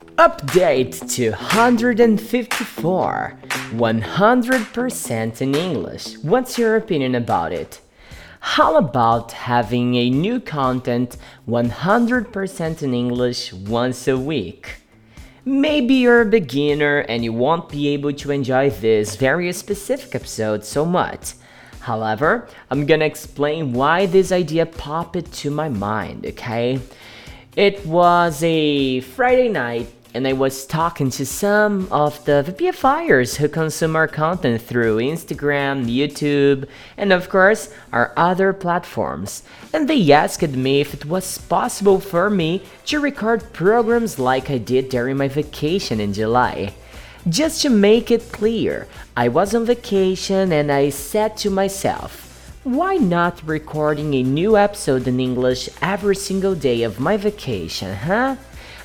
Update to 154 100% in English. What's your opinion about it? How about having a new content 100% in English once a week? Maybe you're a beginner and you won't be able to enjoy this very specific episode so much. However, I'm gonna explain why this idea popped to my mind, okay? It was a Friday night and I was talking to some of the VPFIers who consume our content through Instagram, YouTube, and of course our other platforms. And they asked me if it was possible for me to record programs like I did during my vacation in July. Just to make it clear, I was on vacation and I said to myself, why not recording a new episode in English every single day of my vacation, huh?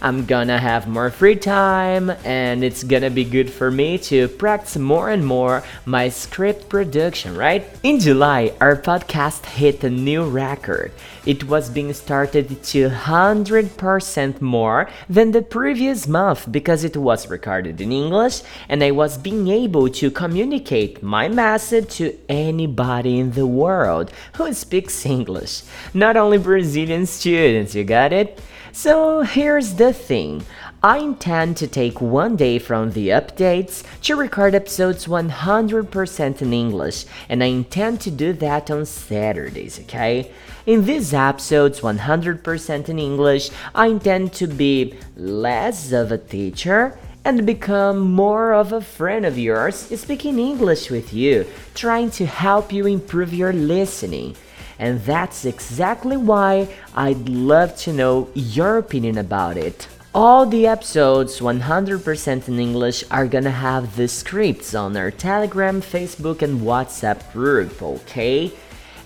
I'm gonna have more free time and it's gonna be good for me to practice more and more my script production, right? In July, our podcast hit a new record. It was being started 200% more than the previous month because it was recorded in English and I was being able to communicate my message to anybody in the world who speaks English, not only Brazilian students, you got it? So here's the thing. I intend to take one day from the updates to record episodes 100% in English, and I intend to do that on Saturdays, okay? In these episodes 100% in English, I intend to be less of a teacher and become more of a friend of yours speaking English with you, trying to help you improve your listening and that's exactly why I'd love to know your opinion about it. All the episodes 100% in English are gonna have the scripts on our Telegram, Facebook, and WhatsApp group, okay?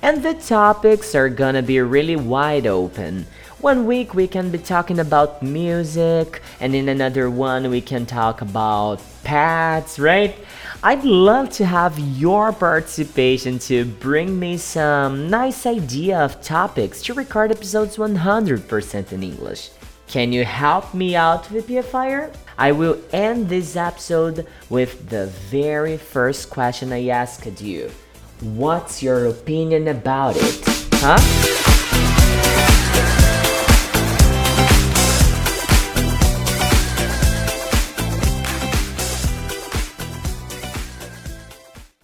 And the topics are gonna be really wide open. One week we can be talking about music, and in another one we can talk about pets, right? I'd love to have your participation to bring me some nice idea of topics to record episodes 100% in English. Can you help me out, VPFire? I will end this episode with the very first question I asked you. What's your opinion about it? Huh?